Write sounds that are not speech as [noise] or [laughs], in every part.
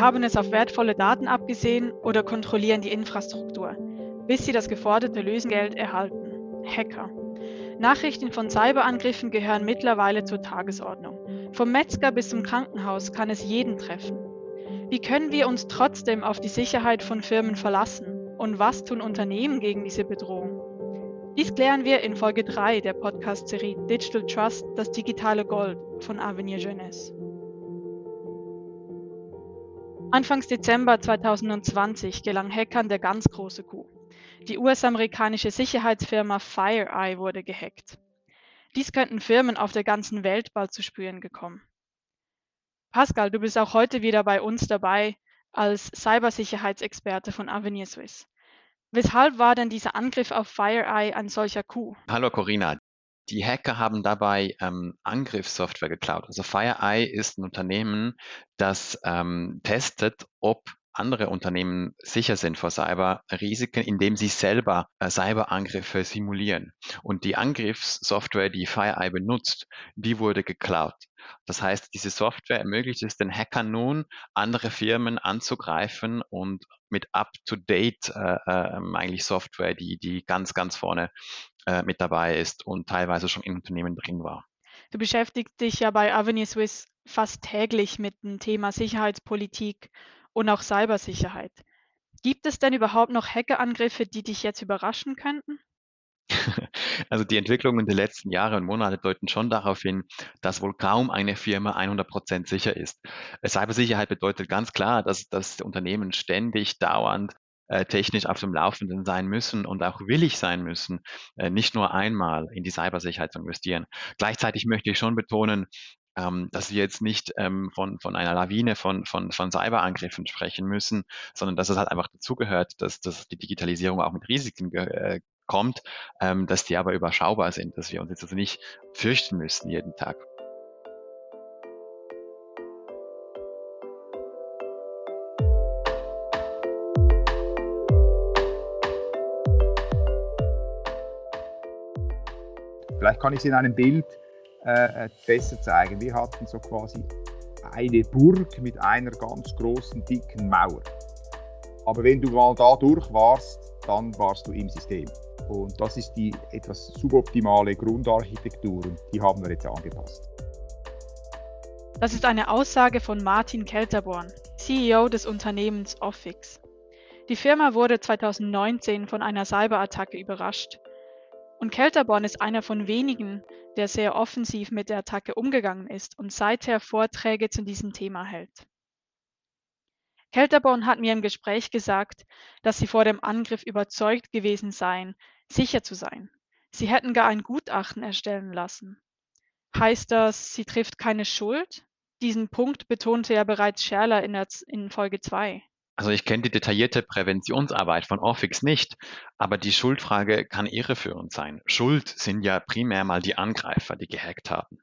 Haben es auf wertvolle Daten abgesehen oder kontrollieren die Infrastruktur, bis sie das geforderte Lösengeld erhalten. Hacker. Nachrichten von Cyberangriffen gehören mittlerweile zur Tagesordnung. Vom Metzger bis zum Krankenhaus kann es jeden treffen. Wie können wir uns trotzdem auf die Sicherheit von Firmen verlassen? Und was tun Unternehmen gegen diese Bedrohung? Dies klären wir in Folge 3 der Podcast-Serie Digital Trust, das digitale Gold von Avenir Jeunesse. Anfangs Dezember 2020 gelang Hackern der ganz große Coup. Die US-amerikanische Sicherheitsfirma FireEye wurde gehackt. Dies könnten Firmen auf der ganzen Welt bald zu spüren gekommen. Pascal, du bist auch heute wieder bei uns dabei als Cybersicherheitsexperte von Avenir Swiss. Weshalb war denn dieser Angriff auf FireEye ein solcher Coup? Hallo Corinna. Die Hacker haben dabei ähm, Angriffssoftware geklaut. Also FireEye ist ein Unternehmen, das ähm, testet, ob andere Unternehmen sicher sind vor Cyberrisiken, indem sie selber äh, Cyberangriffe simulieren. Und die Angriffssoftware, die FireEye benutzt, die wurde geklaut. Das heißt, diese Software ermöglicht es den Hackern nun, andere Firmen anzugreifen und mit up-to-date äh, äh, eigentlich Software, die, die ganz, ganz vorne äh, mit dabei ist und teilweise schon in Unternehmen drin war. Du beschäftigst dich ja bei Avenue Swiss fast täglich mit dem Thema Sicherheitspolitik und auch Cybersicherheit. Gibt es denn überhaupt noch Hackerangriffe, die dich jetzt überraschen könnten? [laughs] Also die Entwicklungen der letzten Jahre und Monate deuten schon darauf hin, dass wohl kaum eine Firma 100% sicher ist. Cybersicherheit bedeutet ganz klar, dass das Unternehmen ständig, dauernd äh, technisch auf dem Laufenden sein müssen und auch willig sein müssen, äh, nicht nur einmal in die Cybersicherheit zu investieren. Gleichzeitig möchte ich schon betonen, ähm, dass wir jetzt nicht ähm, von, von einer Lawine von, von, von Cyberangriffen sprechen müssen, sondern dass es halt einfach dazugehört, dass, dass die Digitalisierung auch mit Risiken äh, kommt, ähm, dass die aber überschaubar sind, dass wir uns jetzt also nicht fürchten müssen jeden Tag. Vielleicht kann ich es in einem Bild äh, äh, besser zeigen. Wir hatten so quasi eine Burg mit einer ganz großen, dicken Mauer. Aber wenn du mal da durch warst, dann warst du im System. Und das ist die etwas suboptimale Grundarchitektur und die haben wir jetzt angepasst. Das ist eine Aussage von Martin Kelterborn, CEO des Unternehmens Offix. Die Firma wurde 2019 von einer Cyberattacke überrascht. Und Kelterborn ist einer von wenigen, der sehr offensiv mit der Attacke umgegangen ist und seither Vorträge zu diesem Thema hält. Kelterborn hat mir im Gespräch gesagt, dass sie vor dem Angriff überzeugt gewesen seien, sicher zu sein. Sie hätten gar ein Gutachten erstellen lassen. Heißt das, sie trifft keine Schuld? Diesen Punkt betonte ja bereits Scherler in, der, in Folge 2. Also ich kenne die detaillierte Präventionsarbeit von Orfix nicht, aber die Schuldfrage kann irreführend sein. Schuld sind ja primär mal die Angreifer, die gehackt haben.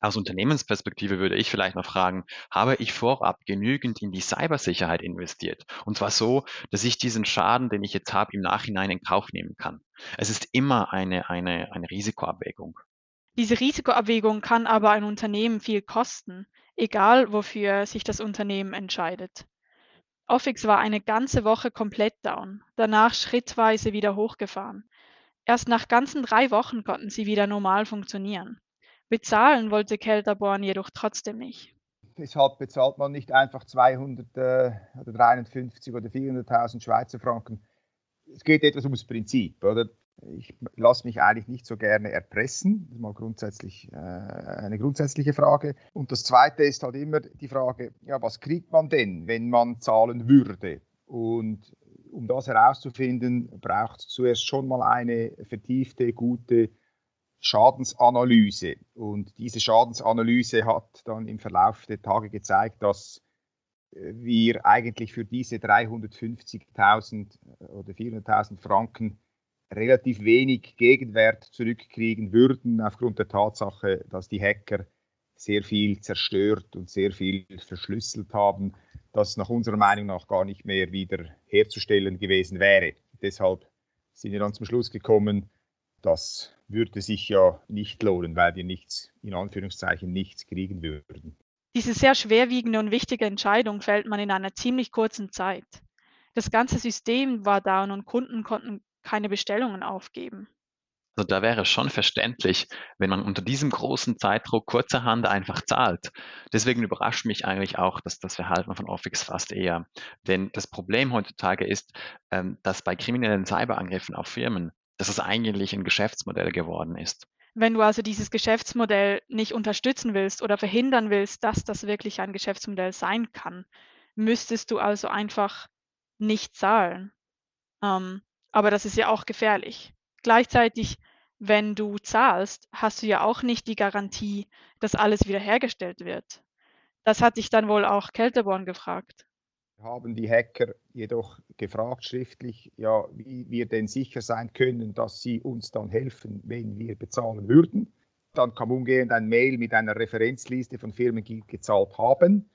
Aus Unternehmensperspektive würde ich vielleicht noch fragen, habe ich vorab genügend in die Cybersicherheit investiert? Und zwar so, dass ich diesen Schaden, den ich jetzt habe, im Nachhinein in Kauf nehmen kann. Es ist immer eine, eine, eine Risikoabwägung. Diese Risikoabwägung kann aber ein Unternehmen viel kosten, egal wofür sich das Unternehmen entscheidet. Offix war eine ganze Woche komplett down, danach schrittweise wieder hochgefahren. Erst nach ganzen drei Wochen konnten sie wieder normal funktionieren. Bezahlen wollte Kelterborn jedoch trotzdem nicht. Deshalb bezahlt man nicht einfach 200 äh, oder 350 oder 400.000 Schweizer Franken. Es geht etwas ums Prinzip, oder? Ich lasse mich eigentlich nicht so gerne erpressen. Das ist mal grundsätzlich äh, eine grundsätzliche Frage. Und das Zweite ist halt immer die Frage, ja, was kriegt man denn, wenn man zahlen würde? Und um das herauszufinden, braucht es zuerst schon mal eine vertiefte, gute Schadensanalyse. Und diese Schadensanalyse hat dann im Verlauf der Tage gezeigt, dass äh, wir eigentlich für diese 350.000 äh, oder 400.000 Franken relativ wenig Gegenwert zurückkriegen würden, aufgrund der Tatsache, dass die Hacker sehr viel zerstört und sehr viel verschlüsselt haben, das nach unserer Meinung nach gar nicht mehr wieder herzustellen gewesen wäre. Deshalb sind wir dann zum Schluss gekommen, das würde sich ja nicht lohnen, weil wir nichts, in Anführungszeichen, nichts kriegen würden. Diese sehr schwerwiegende und wichtige Entscheidung fällt man in einer ziemlich kurzen Zeit. Das ganze System war down und Kunden konnten keine Bestellungen aufgeben. Also da wäre es schon verständlich, wenn man unter diesem großen Zeitdruck kurzerhand einfach zahlt. Deswegen überrascht mich eigentlich auch dass das Verhalten von Office fast eher. Denn das Problem heutzutage ist, ähm, dass bei kriminellen Cyberangriffen auf Firmen, dass es eigentlich ein Geschäftsmodell geworden ist. Wenn du also dieses Geschäftsmodell nicht unterstützen willst oder verhindern willst, dass das wirklich ein Geschäftsmodell sein kann, müsstest du also einfach nicht zahlen. Ähm, aber das ist ja auch gefährlich. Gleichzeitig, wenn du zahlst, hast du ja auch nicht die Garantie, dass alles wiederhergestellt wird. Das hat dich dann wohl auch Kelterborn gefragt. Haben die Hacker jedoch gefragt schriftlich, ja, wie wir denn sicher sein können, dass sie uns dann helfen, wenn wir bezahlen würden. Dann kam umgehend ein Mail mit einer Referenzliste von Firmen, die gezahlt haben.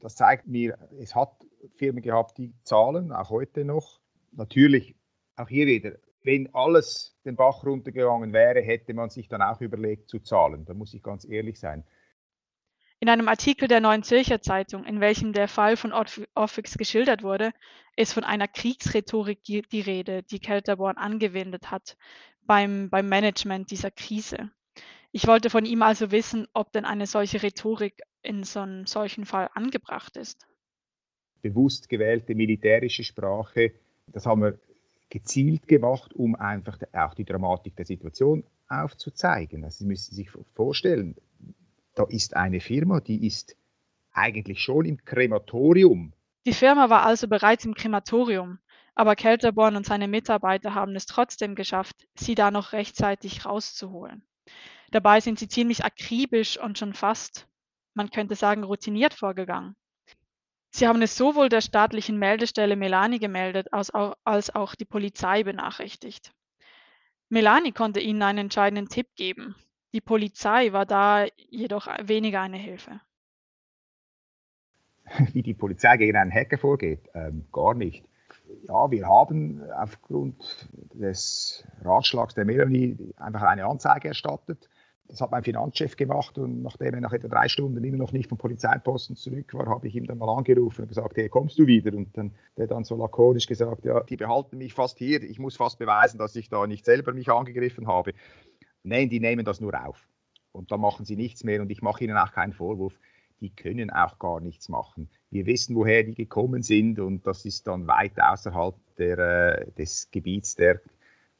Das zeigt mir, es hat Firmen gehabt, die zahlen, auch heute noch. Natürlich, auch hier wieder, wenn alles den Bach runtergegangen wäre, hätte man sich dann auch überlegt zu zahlen. Da muss ich ganz ehrlich sein. In einem Artikel der Neuen Zürcher Zeitung, in welchem der Fall von Orfix geschildert wurde, ist von einer Kriegsrhetorik die Rede, die Kelterborn angewendet hat beim, beim Management dieser Krise. Ich wollte von ihm also wissen, ob denn eine solche Rhetorik in so einem solchen Fall angebracht ist. Bewusst gewählte militärische Sprache, das haben wir gezielt gemacht, um einfach auch die Dramatik der Situation aufzuzeigen. Also Sie müssen sich vorstellen, da ist eine Firma, die ist eigentlich schon im Krematorium. Die Firma war also bereits im Krematorium, aber Kelterborn und seine Mitarbeiter haben es trotzdem geschafft, sie da noch rechtzeitig rauszuholen. Dabei sind sie ziemlich akribisch und schon fast, man könnte sagen, routiniert vorgegangen. Sie haben es sowohl der staatlichen Meldestelle Melani gemeldet, als auch, als auch die Polizei benachrichtigt. Melani konnte ihnen einen entscheidenden Tipp geben. Die Polizei war da jedoch weniger eine Hilfe. Wie die Polizei gegen einen Hacker vorgeht? Ähm, gar nicht. Ja, wir haben aufgrund des Ratschlags der Melanie einfach eine Anzeige erstattet. Das hat mein Finanzchef gemacht und nachdem er nach etwa drei Stunden immer noch nicht vom Polizeiposten zurück war, habe ich ihm dann mal angerufen und gesagt, hey, kommst du wieder? Und dann der dann so lakonisch gesagt, ja, die behalten mich fast hier, ich muss fast beweisen, dass ich da nicht selber mich angegriffen habe. Nein, die nehmen das nur auf. Und dann machen sie nichts mehr und ich mache ihnen auch keinen Vorwurf. Die können auch gar nichts machen. Wir wissen, woher die gekommen sind und das ist dann weit außerhalb der, äh, des Gebiets der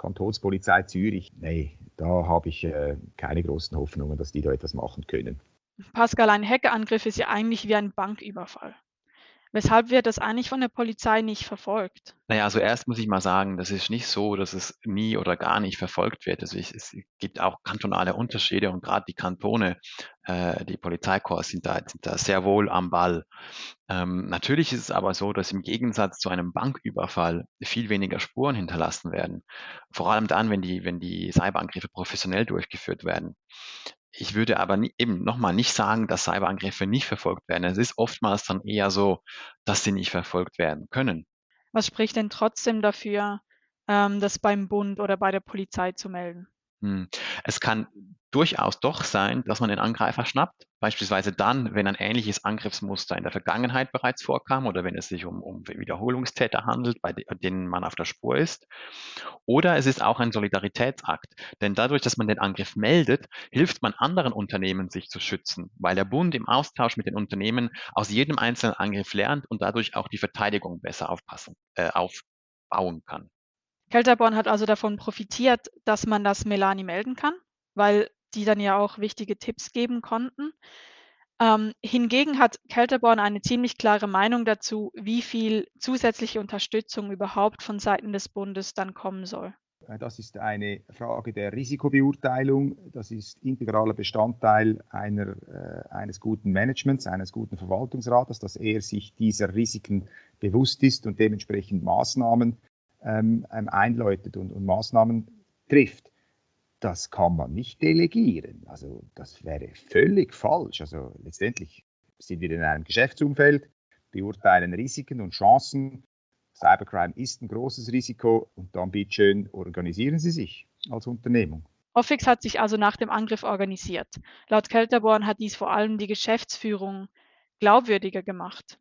Kantonspolizei Zürich. Nee, da habe ich äh, keine großen Hoffnungen, dass die da etwas machen können. Pascal, ein Hackerangriff ist ja eigentlich wie ein Banküberfall. Weshalb wird das eigentlich von der Polizei nicht verfolgt? Naja, also erst muss ich mal sagen, das ist nicht so, dass es nie oder gar nicht verfolgt wird. Also ich, es gibt auch kantonale Unterschiede und gerade die Kantone, äh, die Polizeikorps sind da, sind da sehr wohl am Ball. Ähm, natürlich ist es aber so, dass im Gegensatz zu einem Banküberfall viel weniger Spuren hinterlassen werden. Vor allem dann, wenn die, wenn die Cyberangriffe professionell durchgeführt werden. Ich würde aber nie, eben nochmal nicht sagen, dass Cyberangriffe nicht verfolgt werden. Es ist oftmals dann eher so, dass sie nicht verfolgt werden können. Was spricht denn trotzdem dafür, ähm, das beim Bund oder bei der Polizei zu melden? Hm. Es kann durchaus doch sein, dass man den Angreifer schnappt, beispielsweise dann, wenn ein ähnliches Angriffsmuster in der Vergangenheit bereits vorkam oder wenn es sich um, um Wiederholungstäter handelt, bei denen man auf der Spur ist. Oder es ist auch ein Solidaritätsakt, denn dadurch, dass man den Angriff meldet, hilft man anderen Unternehmen, sich zu schützen, weil der Bund im Austausch mit den Unternehmen aus jedem einzelnen Angriff lernt und dadurch auch die Verteidigung besser aufpassen, äh, aufbauen kann. Kelterborn hat also davon profitiert, dass man das Melani melden kann, weil die dann ja auch wichtige Tipps geben konnten. Ähm, hingegen hat Kelterborn eine ziemlich klare Meinung dazu, wie viel zusätzliche Unterstützung überhaupt von Seiten des Bundes dann kommen soll. Äh, das ist eine Frage der Risikobeurteilung. Das ist integraler Bestandteil einer, äh, eines guten Managements, eines guten Verwaltungsrates, dass er sich dieser Risiken bewusst ist und dementsprechend Maßnahmen ähm, einläutet und, und Maßnahmen trifft. Das kann man nicht delegieren. Also das wäre völlig falsch. Also letztendlich sind wir in einem Geschäftsumfeld, beurteilen Risiken und Chancen. Cybercrime ist ein großes Risiko und dann bitteschön organisieren Sie sich als Unternehmung. Offix hat sich also nach dem Angriff organisiert. Laut Kelterborn hat dies vor allem die Geschäftsführung glaubwürdiger gemacht.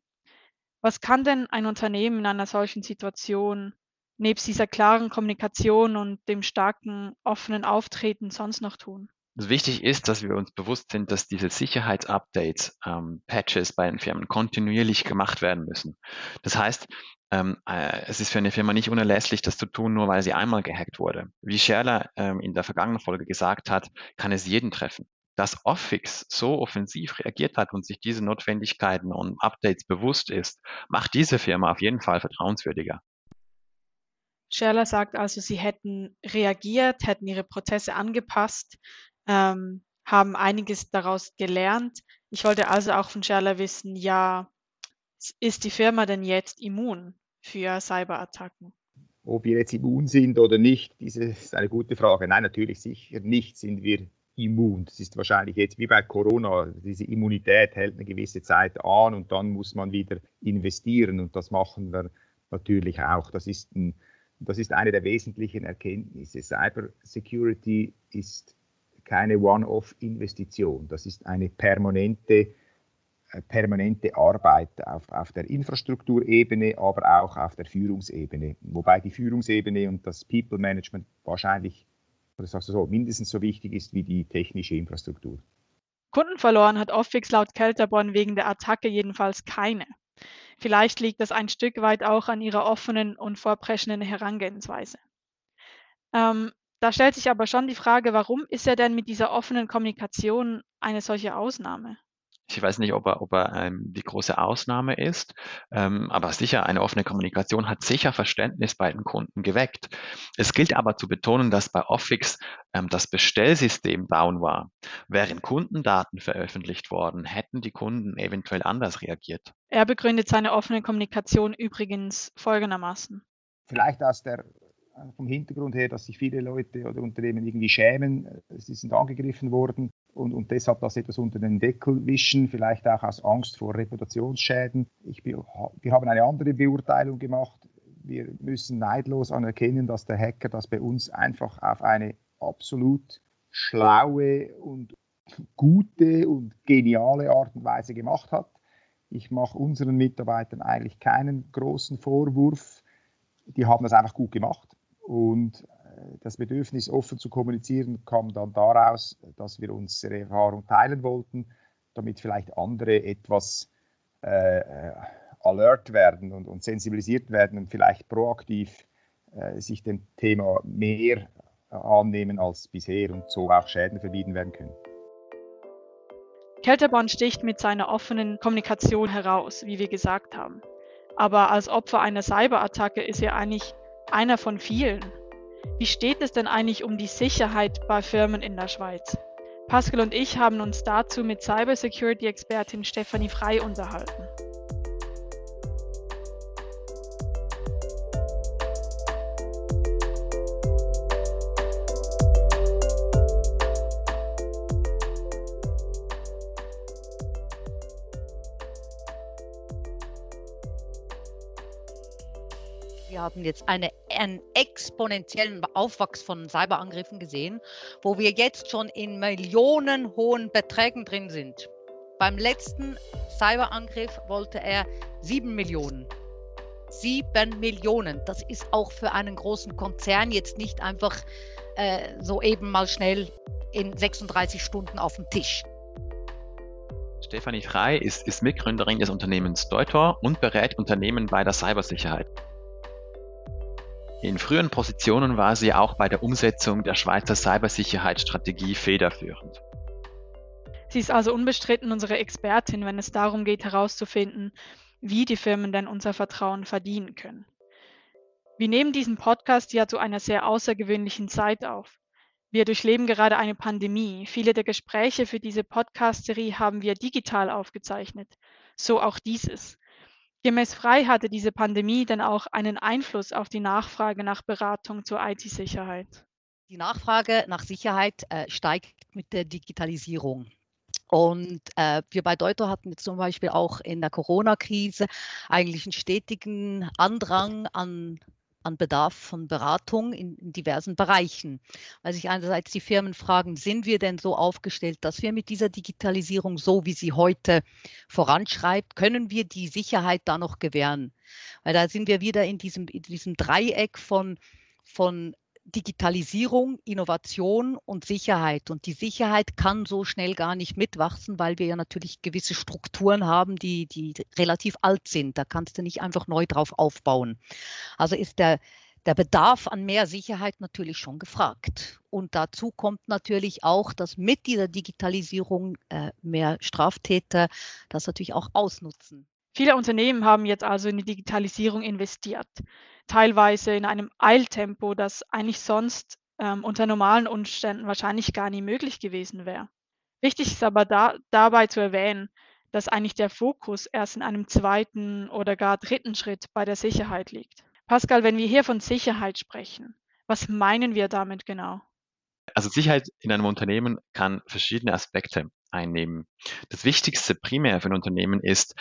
Was kann denn ein Unternehmen in einer solchen Situation nebst dieser klaren Kommunikation und dem starken offenen Auftreten sonst noch tun? Also wichtig ist, dass wir uns bewusst sind, dass diese Sicherheitsupdates, ähm, Patches bei den Firmen kontinuierlich gemacht werden müssen. Das heißt, ähm, äh, es ist für eine Firma nicht unerlässlich, das zu tun, nur weil sie einmal gehackt wurde. Wie Scherler ähm, in der vergangenen Folge gesagt hat, kann es jeden treffen. Dass Offix so offensiv reagiert hat und sich diese Notwendigkeiten und Updates bewusst ist, macht diese Firma auf jeden Fall vertrauenswürdiger. Scherler sagt also, sie hätten reagiert, hätten ihre Prozesse angepasst, ähm, haben einiges daraus gelernt. Ich wollte also auch von Scherler wissen, ja, ist die Firma denn jetzt immun für Cyberattacken? Ob wir jetzt immun sind oder nicht, diese ist eine gute Frage. Nein, natürlich sicher nicht sind wir immun. Das ist wahrscheinlich jetzt wie bei Corona. Diese Immunität hält eine gewisse Zeit an und dann muss man wieder investieren und das machen wir natürlich auch. Das ist, ein, das ist eine der wesentlichen Erkenntnisse. Cyber Security ist keine One-Off-Investition. Das ist eine permanente, äh, permanente Arbeit auf, auf der Infrastrukturebene, aber auch auf der Führungsebene. Wobei die Führungsebene und das People Management wahrscheinlich, oder sagst du so, mindestens so wichtig ist wie die technische Infrastruktur. Kunden verloren hat Offix laut Kelterborn wegen der Attacke jedenfalls keine. Vielleicht liegt das ein Stück weit auch an ihrer offenen und vorpreschenden Herangehensweise. Ähm, da stellt sich aber schon die Frage, warum ist er denn mit dieser offenen Kommunikation eine solche Ausnahme? Ich weiß nicht, ob er, ob er ähm, die große Ausnahme ist, ähm, aber sicher eine offene Kommunikation hat sicher Verständnis bei den Kunden geweckt. Es gilt aber zu betonen, dass bei Offix ähm, das Bestellsystem down war. Wären Kundendaten veröffentlicht worden, hätten die Kunden eventuell anders reagiert. Er begründet seine offene Kommunikation übrigens folgendermaßen. Vielleicht aus der vom Hintergrund her, dass sich viele Leute oder Unternehmen irgendwie schämen, sie sind angegriffen worden und, und deshalb das etwas unter den Deckel wischen, vielleicht auch aus Angst vor Reputationsschäden. Ich, wir haben eine andere Beurteilung gemacht. Wir müssen neidlos anerkennen, dass der Hacker das bei uns einfach auf eine absolut schlaue und gute und geniale Art und Weise gemacht hat. Ich mache unseren Mitarbeitern eigentlich keinen großen Vorwurf. Die haben das einfach gut gemacht. Und äh, das Bedürfnis, offen zu kommunizieren, kam dann daraus, dass wir unsere Erfahrung teilen wollten, damit vielleicht andere etwas äh, äh, alert werden und, und, sensibilisiert werden und vielleicht proaktiv äh, sich dem Thema mehr annehmen als bisher und so auch Schäden vermieden werden können. Kelterborn sticht mit seiner offenen Kommunikation heraus, wie wir gesagt haben. Aber als Opfer einer Cyberattacke ist er eigentlich einer von vielen. Wie steht es denn eigentlich um die Sicherheit bei Firmen in der Schweiz? Pascal und ich haben uns dazu mit Cybersecurity-Expertin Stefanie Frei unterhalten. Haben jetzt eine, einen exponentiellen Aufwachs von Cyberangriffen gesehen, wo wir jetzt schon in millionenhohen Beträgen drin sind. Beim letzten Cyberangriff wollte er sieben Millionen. Sieben Millionen. Das ist auch für einen großen Konzern jetzt nicht einfach äh, so eben mal schnell in 36 Stunden auf dem Tisch. Stefanie Frei ist, ist Mitgründerin des Unternehmens Deutor und berät Unternehmen bei der Cybersicherheit. In früheren Positionen war sie auch bei der Umsetzung der Schweizer Cybersicherheitsstrategie federführend. Sie ist also unbestritten unsere Expertin, wenn es darum geht herauszufinden, wie die Firmen denn unser Vertrauen verdienen können. Wir nehmen diesen Podcast ja zu einer sehr außergewöhnlichen Zeit auf. Wir durchleben gerade eine Pandemie. Viele der Gespräche für diese Podcast-Serie haben wir digital aufgezeichnet. So auch dieses. Gemäß Frei hatte diese Pandemie denn auch einen Einfluss auf die Nachfrage nach Beratung zur IT-Sicherheit? Die Nachfrage nach Sicherheit äh, steigt mit der Digitalisierung. Und äh, wir bei Deuter hatten zum Beispiel auch in der Corona-Krise eigentlich einen stetigen Andrang an an Bedarf von Beratung in, in, diversen Bereichen. Weil sich einerseits die Firmen fragen, sind wir denn so aufgestellt, dass wir mit dieser Digitalisierung, so wie sie heute voranschreibt, können wir die Sicherheit da noch gewähren? Weil da sind wir wieder in diesem, in diesem Dreieck von, von Digitalisierung, Innovation und Sicherheit. Und die Sicherheit kann so schnell gar nicht mitwachsen, weil wir ja natürlich gewisse Strukturen haben, die, die relativ alt sind. Da kannst du nicht einfach neu drauf aufbauen. Also ist der, der Bedarf an mehr Sicherheit natürlich schon gefragt. Und dazu kommt natürlich auch, dass mit dieser Digitalisierung äh, mehr Straftäter das natürlich auch ausnutzen. Viele Unternehmen haben jetzt also in die Digitalisierung investiert teilweise in einem Eiltempo, das eigentlich sonst ähm, unter normalen Umständen wahrscheinlich gar nie möglich gewesen wäre. Wichtig ist aber da, dabei zu erwähnen, dass eigentlich der Fokus erst in einem zweiten oder gar dritten Schritt bei der Sicherheit liegt. Pascal, wenn wir hier von Sicherheit sprechen, was meinen wir damit genau? Also Sicherheit in einem Unternehmen kann verschiedene Aspekte einnehmen. Das Wichtigste primär für ein Unternehmen ist,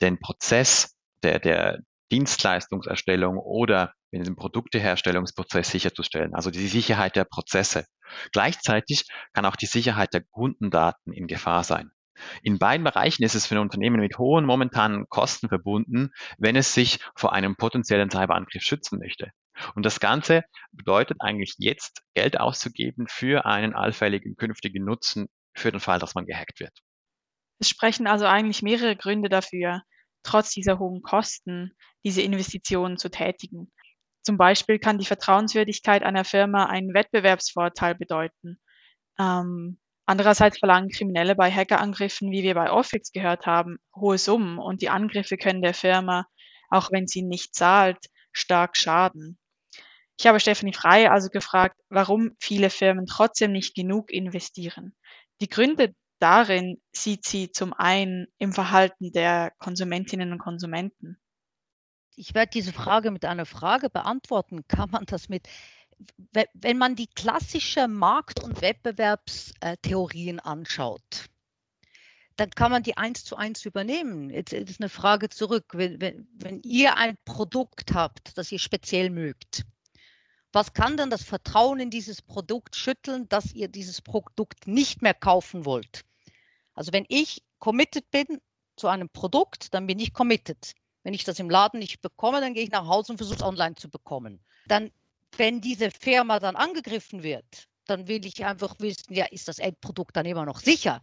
den Prozess der, der, Dienstleistungserstellung oder in dem Produkteherstellungsprozess sicherzustellen, also die Sicherheit der Prozesse. Gleichzeitig kann auch die Sicherheit der Kundendaten in Gefahr sein. In beiden Bereichen ist es für ein Unternehmen mit hohen momentanen Kosten verbunden, wenn es sich vor einem potenziellen Cyberangriff schützen möchte. Und das Ganze bedeutet eigentlich jetzt Geld auszugeben für einen allfälligen künftigen Nutzen für den Fall, dass man gehackt wird. Es sprechen also eigentlich mehrere Gründe dafür, trotz dieser hohen Kosten diese Investitionen zu tätigen. Zum Beispiel kann die Vertrauenswürdigkeit einer Firma einen Wettbewerbsvorteil bedeuten. Ähm, andererseits verlangen Kriminelle bei Hackerangriffen, wie wir bei Office gehört haben, hohe Summen und die Angriffe können der Firma, auch wenn sie nicht zahlt, stark schaden. Ich habe Stephanie Frey also gefragt, warum viele Firmen trotzdem nicht genug investieren. Die Gründe darin sieht sie zum einen im Verhalten der Konsumentinnen und Konsumenten. Ich werde diese Frage mit einer Frage beantworten. Kann man das mit, wenn man die klassische Markt- und Wettbewerbstheorien anschaut, dann kann man die eins zu eins übernehmen. Jetzt ist eine Frage zurück. Wenn, wenn, wenn ihr ein Produkt habt, das ihr speziell mögt, was kann denn das Vertrauen in dieses Produkt schütteln, dass ihr dieses Produkt nicht mehr kaufen wollt? Also wenn ich committed bin zu einem Produkt, dann bin ich committed. Wenn ich das im Laden nicht bekomme, dann gehe ich nach Hause und versuche es online zu bekommen. Dann, wenn diese Firma dann angegriffen wird, dann will ich einfach wissen, ja, ist das Endprodukt dann immer noch sicher?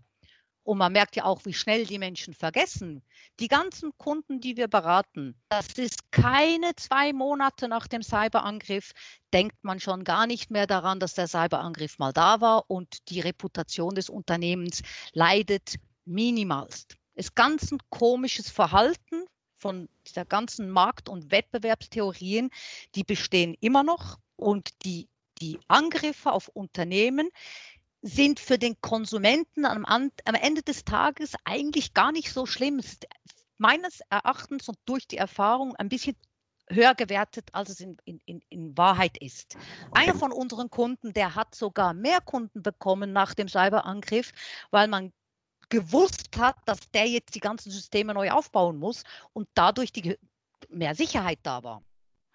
Und man merkt ja auch, wie schnell die Menschen vergessen. Die ganzen Kunden, die wir beraten, das ist keine zwei Monate nach dem Cyberangriff, denkt man schon gar nicht mehr daran, dass der Cyberangriff mal da war und die Reputation des Unternehmens leidet minimalst. Es ist ganz ein komisches Verhalten von dieser ganzen Markt- und Wettbewerbstheorien, die bestehen immer noch und die, die Angriffe auf Unternehmen, sind für den Konsumenten am, am Ende des Tages eigentlich gar nicht so schlimm. Meines Erachtens und durch die Erfahrung ein bisschen höher gewertet, als es in, in, in Wahrheit ist. Einer von unseren Kunden, der hat sogar mehr Kunden bekommen nach dem Cyberangriff, weil man gewusst hat, dass der jetzt die ganzen Systeme neu aufbauen muss und dadurch die, mehr Sicherheit da war.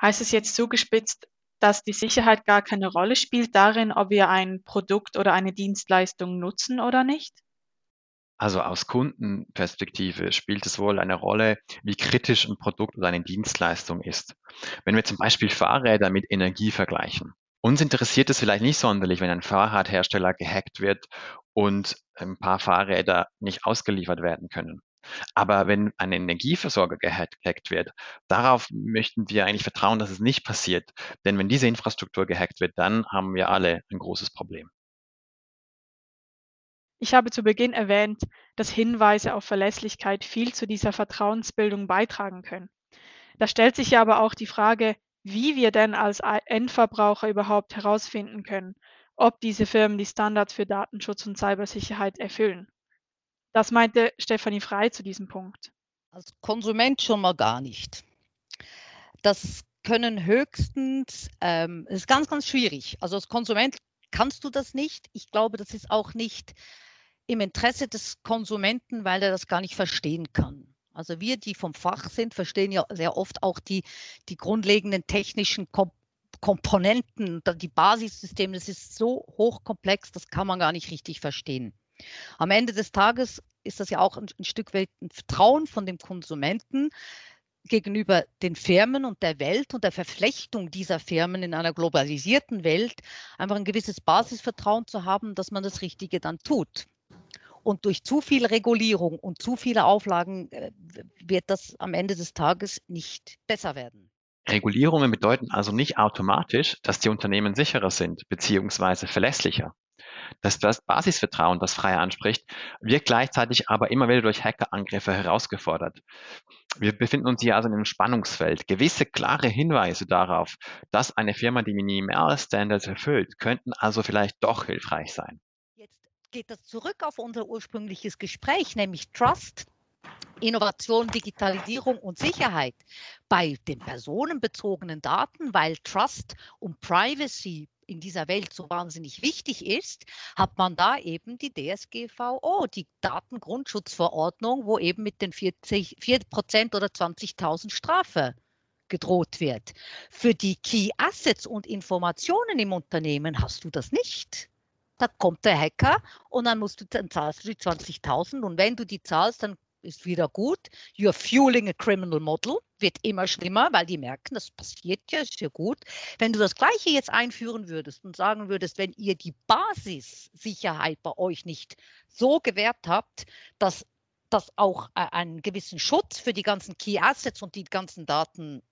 Heißt es jetzt zugespitzt, dass die Sicherheit gar keine Rolle spielt darin, ob wir ein Produkt oder eine Dienstleistung nutzen oder nicht? Also aus Kundenperspektive spielt es wohl eine Rolle, wie kritisch ein Produkt oder eine Dienstleistung ist. Wenn wir zum Beispiel Fahrräder mit Energie vergleichen. Uns interessiert es vielleicht nicht sonderlich, wenn ein Fahrradhersteller gehackt wird und ein paar Fahrräder nicht ausgeliefert werden können. Aber wenn ein Energieversorger gehackt wird, darauf möchten wir eigentlich vertrauen, dass es nicht passiert. Denn wenn diese Infrastruktur gehackt wird, dann haben wir alle ein großes Problem. Ich habe zu Beginn erwähnt, dass Hinweise auf Verlässlichkeit viel zu dieser Vertrauensbildung beitragen können. Da stellt sich ja aber auch die Frage, wie wir denn als Endverbraucher überhaupt herausfinden können, ob diese Firmen die Standards für Datenschutz und Cybersicherheit erfüllen. Das meinte Stefanie Frei zu diesem Punkt. Als Konsument schon mal gar nicht. Das können höchstens, ähm, ist ganz, ganz schwierig. Also als Konsument kannst du das nicht. Ich glaube, das ist auch nicht im Interesse des Konsumenten, weil er das gar nicht verstehen kann. Also wir, die vom Fach sind, verstehen ja sehr oft auch die, die grundlegenden technischen Komponenten Komponenten, die Basissysteme, das ist so hochkomplex, das kann man gar nicht richtig verstehen. Am Ende des Tages ist das ja auch ein, ein Stück weit ein Vertrauen von dem Konsumenten gegenüber den Firmen und der Welt und der Verflechtung dieser Firmen in einer globalisierten Welt, einfach ein gewisses Basisvertrauen zu haben, dass man das Richtige dann tut. Und durch zu viel Regulierung und zu viele Auflagen äh, wird das am Ende des Tages nicht besser werden. Regulierungen bedeuten also nicht automatisch, dass die Unternehmen sicherer sind bzw. verlässlicher. Das, das Basisvertrauen, das Freie anspricht, wird gleichzeitig aber immer wieder durch Hackerangriffe herausgefordert. Wir befinden uns hier also in einem Spannungsfeld. Gewisse klare Hinweise darauf, dass eine Firma die Minimalstandards erfüllt, könnten also vielleicht doch hilfreich sein. Jetzt geht das zurück auf unser ursprüngliches Gespräch, nämlich Trust. Innovation, Digitalisierung und Sicherheit bei den personenbezogenen Daten, weil Trust und Privacy in dieser Welt so wahnsinnig wichtig ist, hat man da eben die DSGVO, die Datengrundschutzverordnung, wo eben mit den 40, 4 Prozent oder 20.000 Strafe gedroht wird. Für die Key Assets und Informationen im Unternehmen hast du das nicht. Da kommt der Hacker und dann musst du, dann zahlst du die 20.000 und wenn du die zahlst, dann ist wieder gut. You're fueling a criminal model, wird immer schlimmer, weil die merken, das passiert ja, ist ja gut. Wenn du das Gleiche jetzt einführen würdest und sagen würdest, wenn ihr die Basissicherheit bei euch nicht so gewährt habt, dass das auch äh, einen gewissen Schutz für die ganzen Key Assets und die ganzen Daten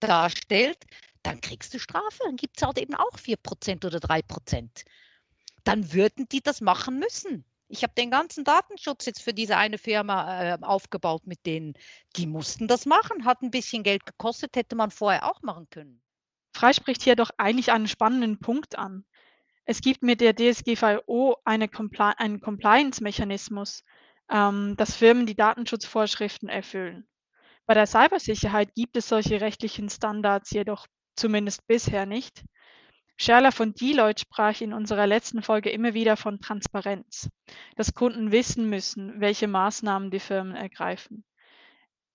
darstellt, dann kriegst du Strafe. Dann gibt es halt eben auch 4% oder 3%. Dann würden die das machen müssen. Ich habe den ganzen Datenschutz jetzt für diese eine Firma äh, aufgebaut mit denen. Die mussten das machen, hat ein bisschen Geld gekostet, hätte man vorher auch machen können. Frei spricht hier doch eigentlich einen spannenden Punkt an. Es gibt mit der DSGVO eine Compli einen Compliance-Mechanismus, ähm, dass Firmen die Datenschutzvorschriften erfüllen. Bei der Cybersicherheit gibt es solche rechtlichen Standards jedoch zumindest bisher nicht. Scherler von Deloitte sprach in unserer letzten Folge immer wieder von Transparenz, dass Kunden wissen müssen, welche Maßnahmen die Firmen ergreifen.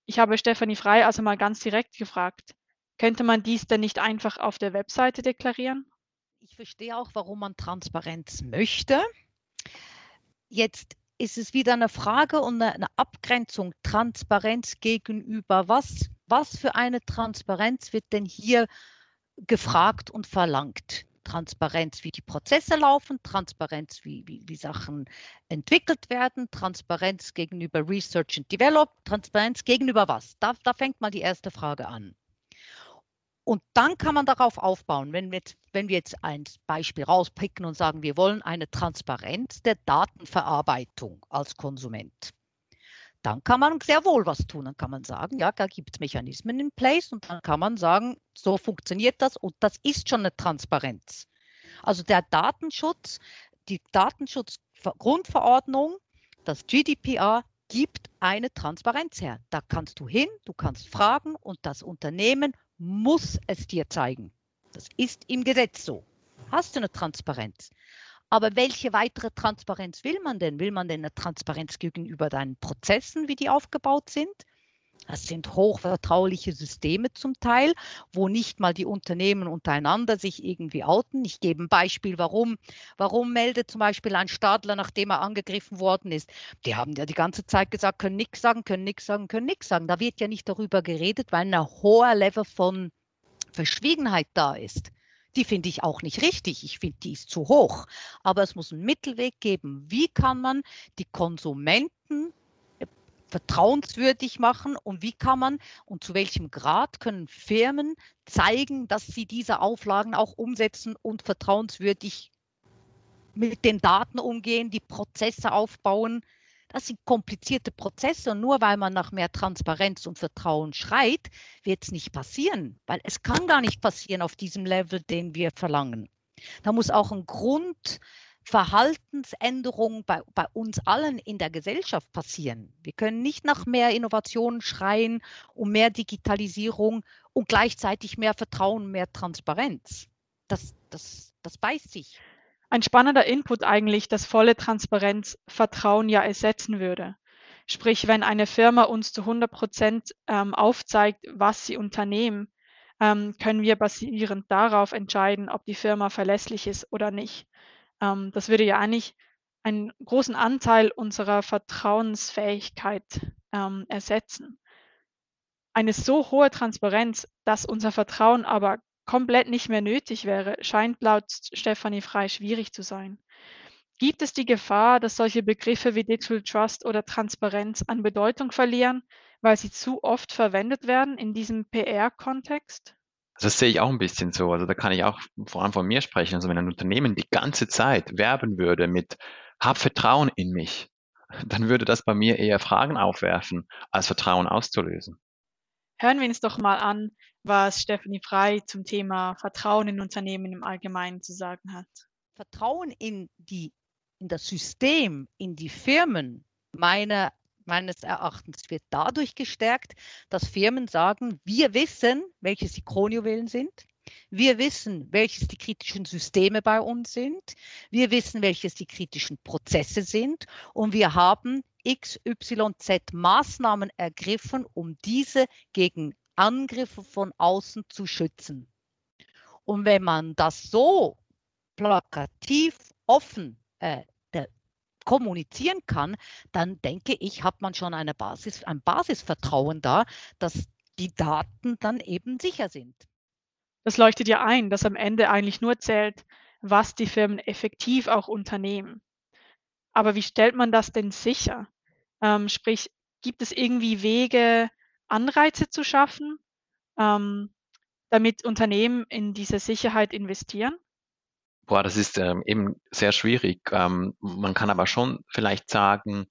Ich habe Stefanie Frei also mal ganz direkt gefragt, könnte man dies denn nicht einfach auf der Webseite deklarieren? Ich verstehe auch, warum man Transparenz möchte. Jetzt ist es wieder eine Frage und eine, Abgrenzung. Transparenz gegenüber was? Was für eine Transparenz wird denn hier gefragt und verlangt. Transparenz, wie die Prozesse laufen, Transparenz, wie, wie, wie Sachen entwickelt werden, Transparenz gegenüber Research and Develop, Transparenz gegenüber was? Da, da fängt mal die erste Frage an. Und dann kann man darauf aufbauen, wenn wir, wenn wir jetzt ein Beispiel rauspicken und sagen, wir wollen eine Transparenz der Datenverarbeitung als Konsument dann kann man sehr wohl was tun. Dann kann man sagen, ja, da gibt es Mechanismen in place und dann kann man sagen, so funktioniert das und das ist schon eine Transparenz. Also der Datenschutz, die Datenschutzgrundverordnung, das GDPR gibt eine Transparenz her. Da kannst du hin, du kannst fragen und das Unternehmen muss es dir zeigen. Das ist im Gesetz so. Hast du eine Transparenz? Aber welche weitere Transparenz will man denn? Will man denn eine Transparenz gegenüber deinen Prozessen, wie die aufgebaut sind? Das sind hochvertrauliche Systeme zum Teil, wo nicht mal die Unternehmen untereinander sich irgendwie outen. Ich gebe ein Beispiel, warum. Warum meldet zum Beispiel ein Stadler, nachdem er angegriffen worden ist? Die haben ja die ganze Zeit gesagt, können nichts sagen, können nichts sagen, können nichts sagen. Da wird ja nicht darüber geredet, weil ein hoher Level von Verschwiegenheit da ist die finde ich auch nicht richtig. Ich finde, die ist zu hoch. Aber es muss einen Mittelweg geben. Wie kann man die Konsumenten äh, vertrauenswürdig machen und wie kann man und zu welchem Grad können Firmen zeigen, dass sie diese Auflagen auch umsetzen und vertrauenswürdig mit den Daten umgehen, die Prozesse aufbauen, das sind komplizierte Prozesse und nur weil man nach mehr Transparenz und Vertrauen schreit, wird es nicht passieren, weil es kann gar nicht passieren auf diesem Level, den wir verlangen. Da muss auch ein Grundverhaltensänderung bei, bei uns allen in der Gesellschaft passieren. Wir können nicht nach mehr Innovation schreien, um mehr Digitalisierung und gleichzeitig mehr Vertrauen, mehr Transparenz. Das, das, das beißt sich. Ein spannender Input eigentlich, dass volle Transparenz Vertrauen ja ersetzen würde. Sprich, wenn eine Firma uns zu 100 Prozent ähm, aufzeigt, was sie unternehmen, ähm, können wir basierend darauf entscheiden, ob die Firma verlässlich ist oder nicht. Ähm, das würde ja eigentlich einen großen Anteil unserer Vertrauensfähigkeit ähm, ersetzen. Eine so hohe Transparenz, dass unser Vertrauen aber komplett nicht mehr nötig wäre, scheint laut Stefanie Frei schwierig zu sein. Gibt es die Gefahr, dass solche Begriffe wie Digital Trust oder Transparenz an Bedeutung verlieren, weil sie zu oft verwendet werden in diesem PR-Kontext? Das sehe ich auch ein bisschen so. Also da kann ich auch vor allem von mir sprechen. Also wenn ein Unternehmen die ganze Zeit werben würde mit hab Vertrauen in mich, dann würde das bei mir eher Fragen aufwerfen, als Vertrauen auszulösen. Hören wir uns doch mal an, was Stephanie Frei zum Thema Vertrauen in Unternehmen im Allgemeinen zu sagen hat. Vertrauen in die in das System, in die Firmen, meine, meines Erachtens wird dadurch gestärkt, dass Firmen sagen, wir wissen, welches die Kronjuwelen sind. Wir wissen, welches die kritischen Systeme bei uns sind. Wir wissen, welches die kritischen Prozesse sind. Und wir haben XYZ Maßnahmen ergriffen, um diese gegen Angriffe von außen zu schützen. Und wenn man das so plakativ, offen äh, kommunizieren kann, dann denke ich, hat man schon eine Basis, ein Basisvertrauen da, dass die Daten dann eben sicher sind. Das leuchtet ja ein, dass am Ende eigentlich nur zählt, was die Firmen effektiv auch unternehmen. Aber wie stellt man das denn sicher? Ähm, sprich, gibt es irgendwie Wege, Anreize zu schaffen, ähm, damit Unternehmen in diese Sicherheit investieren? Boah, das ist ähm, eben sehr schwierig. Ähm, man kann aber schon vielleicht sagen,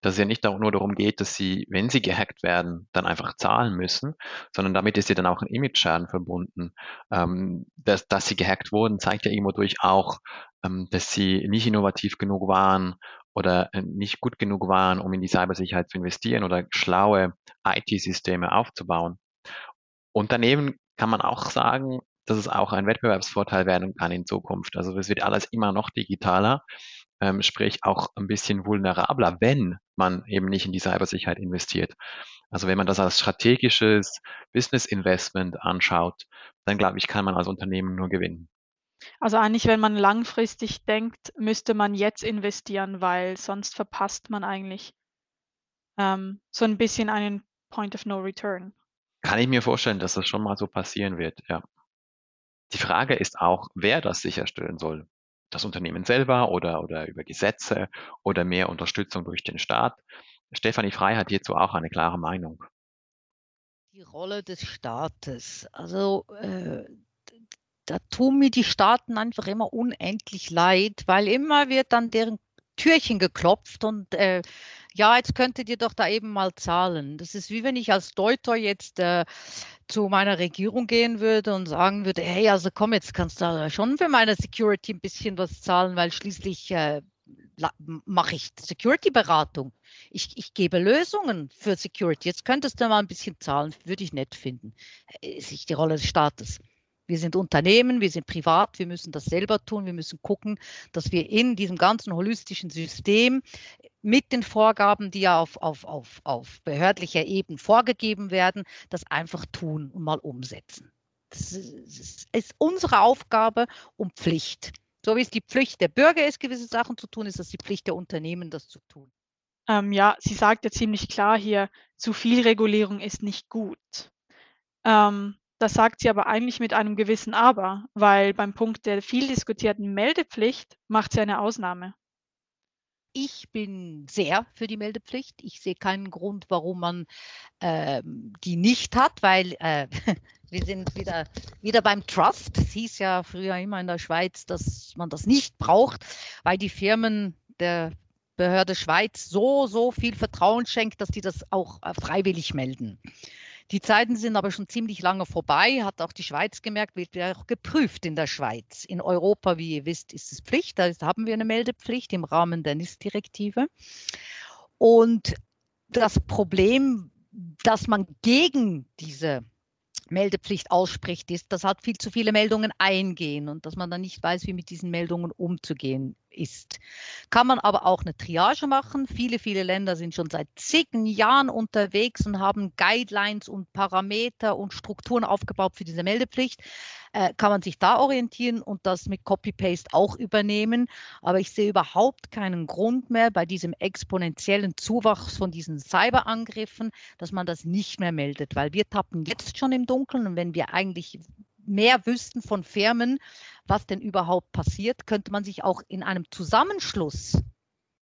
dass es ja nicht nur darum geht, dass sie, wenn sie gehackt werden, dann einfach zahlen müssen, sondern damit ist ja dann auch ein Image-Schaden verbunden. Ähm, dass, dass sie gehackt wurden, zeigt ja irgendwo durch auch, ähm, dass sie nicht innovativ genug waren oder äh, nicht gut genug waren, um in die Cybersicherheit zu investieren oder schlaue IT-Systeme aufzubauen. Und daneben kann man auch sagen, dass es auch ein Wettbewerbsvorteil werden kann in Zukunft. Also es wird alles immer noch digitaler, ähm, sprich auch ein bisschen vulnerabler, wenn man eben nicht in die Cybersicherheit investiert. Also wenn man das als strategisches Business Investment anschaut, dann glaube ich, kann man als Unternehmen nur gewinnen. Also eigentlich, wenn man langfristig denkt, müsste man jetzt investieren, weil sonst verpasst man eigentlich ähm, so ein bisschen einen Point of No Return. Kann ich mir vorstellen, dass das schon mal so passieren wird, ja. Die Frage ist auch, wer das sicherstellen soll. Das Unternehmen selber oder, oder über Gesetze oder mehr Unterstützung durch den Staat. Stefanie Frei hat hierzu auch eine klare Meinung. Die Rolle des Staates. Also äh, da tun mir die Staaten einfach immer unendlich leid, weil immer wird dann deren Türchen geklopft und äh, ja, jetzt könntet ihr doch da eben mal zahlen. Das ist wie wenn ich als Deuter jetzt äh, zu meiner Regierung gehen würde und sagen würde, hey, also komm, jetzt kannst du schon für meine Security ein bisschen was zahlen, weil schließlich äh, mache ich Security-Beratung. Ich, ich, gebe Lösungen für Security. Jetzt könntest du mal ein bisschen zahlen, würde ich nett finden. Ist nicht die Rolle des Staates. Wir sind Unternehmen, wir sind privat, wir müssen das selber tun, wir müssen gucken, dass wir in diesem ganzen holistischen System mit den Vorgaben, die ja auf, auf, auf, auf behördlicher Ebene vorgegeben werden, das einfach tun und mal umsetzen. Das ist, unsere Aufgabe und Pflicht. So wie es die Pflicht der Bürger ist, gewisse Sachen zu tun, ist es die Pflicht der Unternehmen, das zu tun. Ähm, ja, sie sagt ja ziemlich klar hier, zu viel Regulierung ist nicht gut. Ähm, das sagt sie aber eigentlich mit einem gewissen Aber, weil beim Punkt der viel diskutierten Meldepflicht macht sie eine Ausnahme. Ich bin sehr für die Meldepflicht. Ich sehe keinen Grund, warum man äh, die nicht hat, weil äh, [laughs] wir sind wieder, wieder beim Trust. Es hieß ja früher immer in der Schweiz, dass man das nicht braucht, weil die Firmen der Behörde Schweiz so, so viel Vertrauen schenkt, dass die das auch äh, freiwillig melden. Die Zeiten sind aber schon ziemlich lange vorbei, hat auch die Schweiz gemerkt, wird ja auch geprüft in der Schweiz. In Europa, wie ihr wisst, ist es Pflicht, da haben wir eine Meldepflicht im Rahmen der NIS-Direktive. Und das Problem, dass man gegen diese Meldepflicht ausspricht, ist, dass halt viel zu viele Meldungen eingehen und dass man dann nicht weiß, wie mit diesen Meldungen umzugehen ist. Kann man aber auch eine Triage machen. Viele, viele Länder sind schon seit zig Jahren unterwegs und haben Guidelines und Parameter und Strukturen aufgebaut für diese Meldepflicht. Äh, kann man sich da orientieren und das mit Copy-Paste auch übernehmen. Aber ich sehe überhaupt keinen Grund mehr bei diesem exponentiellen Zuwachs von diesen Cyberangriffen, dass man das nicht mehr meldet, weil wir tappen jetzt schon im Dunkeln und wenn wir eigentlich mehr wüssten von Firmen, was denn überhaupt passiert, könnte man sich auch in einem Zusammenschluss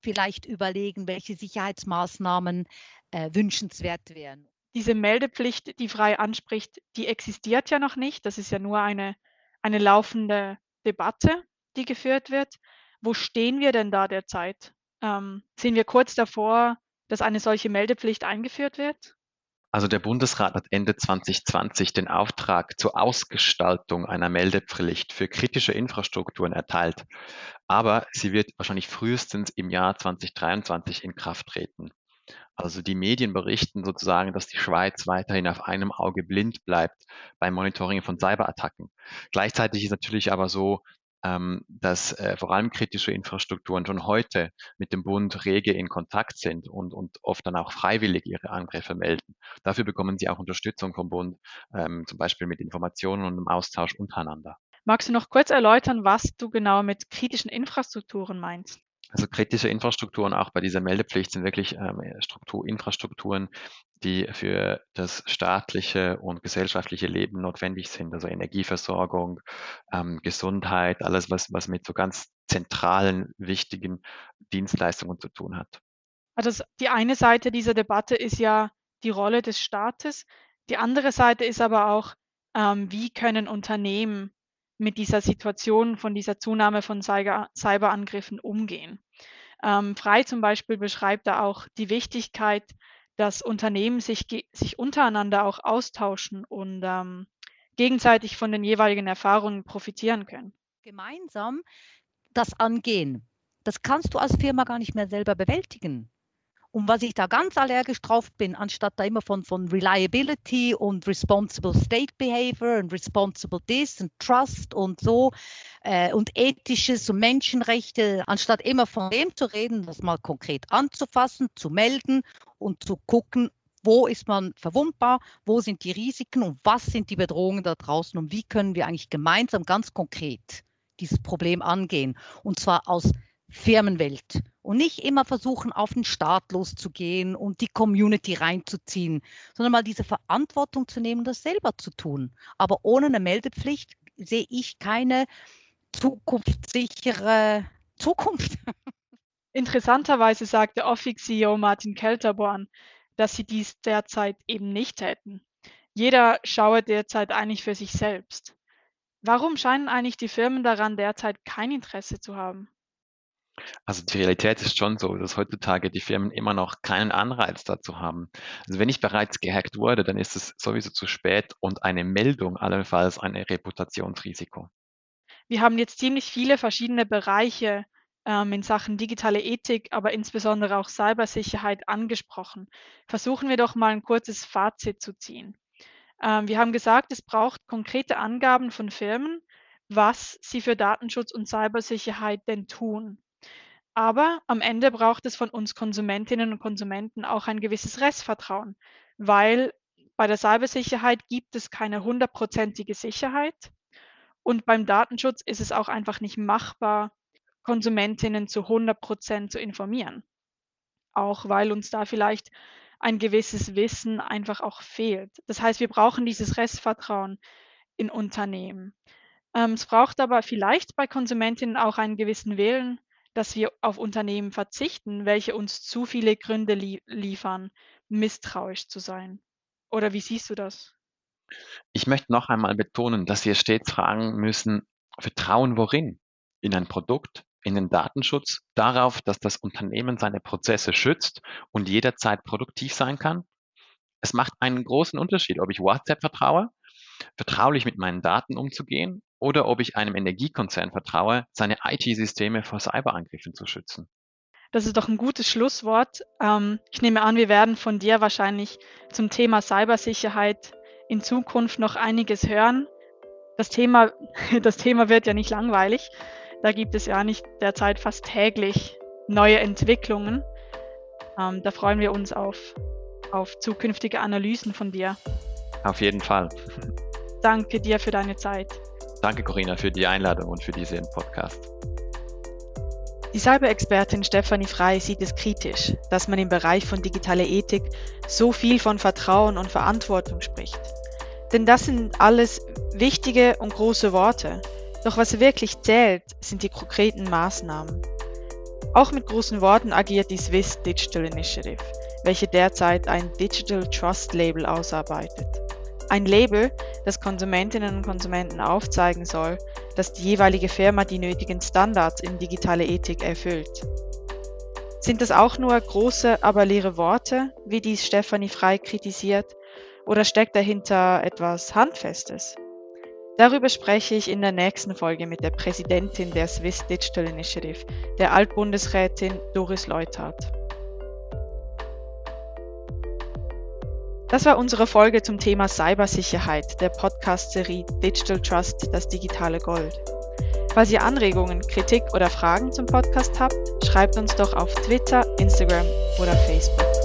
vielleicht überlegen, welche Sicherheitsmaßnahmen äh, wünschenswert wären. Diese Meldepflicht, die frei anspricht, die existiert ja noch nicht. Das ist ja nur eine, eine laufende Debatte, die geführt wird. Wo stehen wir denn da derzeit? Ähm, sind wir kurz davor, dass eine solche Meldepflicht eingeführt wird? Also der Bundesrat hat Ende 2020 den Auftrag zur Ausgestaltung einer Meldepflicht für kritische Infrastrukturen erteilt, aber sie wird wahrscheinlich frühestens im Jahr 2023 in Kraft treten. Also die Medien berichten sozusagen, dass die Schweiz weiterhin auf einem Auge blind bleibt beim Monitoring von Cyberattacken. Gleichzeitig ist natürlich aber so, ähm, dass äh, vor allem kritische Infrastrukturen schon heute mit dem Bund rege in Kontakt sind und, und oft dann auch freiwillig ihre Angriffe melden. Dafür bekommen sie auch Unterstützung vom Bund, ähm, zum Beispiel mit Informationen und im Austausch untereinander. Magst du noch kurz erläutern, was du genau mit kritischen Infrastrukturen meinst? Also kritische Infrastrukturen auch bei dieser Meldepflicht sind wirklich ähm, Struktur, Infrastrukturen, die für das staatliche und gesellschaftliche Leben notwendig sind. Also Energieversorgung, ähm, Gesundheit, alles, was, was mit so ganz zentralen, wichtigen Dienstleistungen zu tun hat. Also die eine Seite dieser Debatte ist ja die Rolle des Staates. Die andere Seite ist aber auch, ähm, wie können Unternehmen mit dieser Situation von dieser Zunahme von Cyber Cyberangriffen umgehen. Ähm, Frei zum Beispiel beschreibt da auch die Wichtigkeit, dass Unternehmen sich, sich untereinander auch austauschen und ähm, gegenseitig von den jeweiligen Erfahrungen profitieren können. Gemeinsam das angehen, das kannst du als Firma gar nicht mehr selber bewältigen. Und was ich da ganz allergisch drauf bin, anstatt da immer von, von Reliability und Responsible State Behavior und Responsible This und Trust und so äh, und Ethisches und Menschenrechte, anstatt immer von dem zu reden, das mal konkret anzufassen, zu melden und zu gucken, wo ist man verwundbar, wo sind die Risiken und was sind die Bedrohungen da draußen und wie können wir eigentlich gemeinsam ganz konkret dieses Problem angehen. Und zwar aus Firmenwelt und nicht immer versuchen, auf den Staat loszugehen und die Community reinzuziehen, sondern mal diese Verantwortung zu nehmen, das selber zu tun. Aber ohne eine Meldepflicht sehe ich keine zukunftssichere Zukunft. [laughs] Interessanterweise sagte Offic-CEO Martin Kelterborn, dass sie dies derzeit eben nicht hätten. Jeder schaue derzeit eigentlich für sich selbst. Warum scheinen eigentlich die Firmen daran derzeit kein Interesse zu haben? Also die Realität ist schon so, dass heutzutage die Firmen immer noch keinen Anreiz dazu haben. Also wenn ich bereits gehackt wurde, dann ist es sowieso zu spät und eine Meldung allenfalls ein Reputationsrisiko. Wir haben jetzt ziemlich viele verschiedene Bereiche ähm, in Sachen digitale Ethik, aber insbesondere auch Cybersicherheit angesprochen. Versuchen wir doch mal ein kurzes Fazit zu ziehen. Ähm, wir haben gesagt, es braucht konkrete Angaben von Firmen, was sie für Datenschutz und Cybersicherheit denn tun. Aber am Ende braucht es von uns Konsumentinnen und Konsumenten auch ein gewisses Restvertrauen, weil bei der Cybersicherheit gibt es keine hundertprozentige Sicherheit und beim Datenschutz ist es auch einfach nicht machbar, Konsumentinnen zu 100 Prozent zu informieren. Auch weil uns da vielleicht ein gewisses Wissen einfach auch fehlt. Das heißt, wir brauchen dieses Restvertrauen in Unternehmen. Ähm, es braucht aber vielleicht bei Konsumentinnen auch einen gewissen Willen, dass wir auf Unternehmen verzichten, welche uns zu viele Gründe lie liefern, misstrauisch zu sein. Oder wie siehst du das? Ich möchte noch einmal betonen, dass wir stets fragen müssen, Vertrauen worin? In ein Produkt, in den Datenschutz, darauf, dass das Unternehmen seine Prozesse schützt und jederzeit produktiv sein kann? Es macht einen großen Unterschied, ob ich WhatsApp vertraue, vertraulich mit meinen Daten umzugehen oder ob ich einem Energiekonzern vertraue, seine IT-Systeme vor Cyberangriffen zu schützen. Das ist doch ein gutes Schlusswort. Ähm, ich nehme an, wir werden von dir wahrscheinlich zum Thema Cybersicherheit in Zukunft noch einiges hören. Das Thema, [laughs] das Thema wird ja nicht langweilig. Da gibt es ja nicht derzeit fast täglich neue Entwicklungen. Ähm, da freuen wir uns auf, auf zukünftige Analysen von dir. Auf jeden Fall. [laughs] Danke dir für deine Zeit. Danke, Corinna, für die Einladung und für diesen Podcast. Die Cyber-Expertin Stefanie Frei sieht es kritisch, dass man im Bereich von digitaler Ethik so viel von Vertrauen und Verantwortung spricht. Denn das sind alles wichtige und große Worte. Doch was wirklich zählt, sind die konkreten Maßnahmen. Auch mit großen Worten agiert die Swiss Digital Initiative, welche derzeit ein Digital Trust Label ausarbeitet. Ein Label, das Konsumentinnen und Konsumenten aufzeigen soll, dass die jeweilige Firma die nötigen Standards in digitale Ethik erfüllt. Sind das auch nur große, aber leere Worte, wie dies Stefanie Frei kritisiert, oder steckt dahinter etwas Handfestes? Darüber spreche ich in der nächsten Folge mit der Präsidentin der Swiss Digital Initiative, der Altbundesrätin Doris Leuthard. Das war unsere Folge zum Thema Cybersicherheit der Podcast-Serie Digital Trust, das digitale Gold. Falls ihr Anregungen, Kritik oder Fragen zum Podcast habt, schreibt uns doch auf Twitter, Instagram oder Facebook.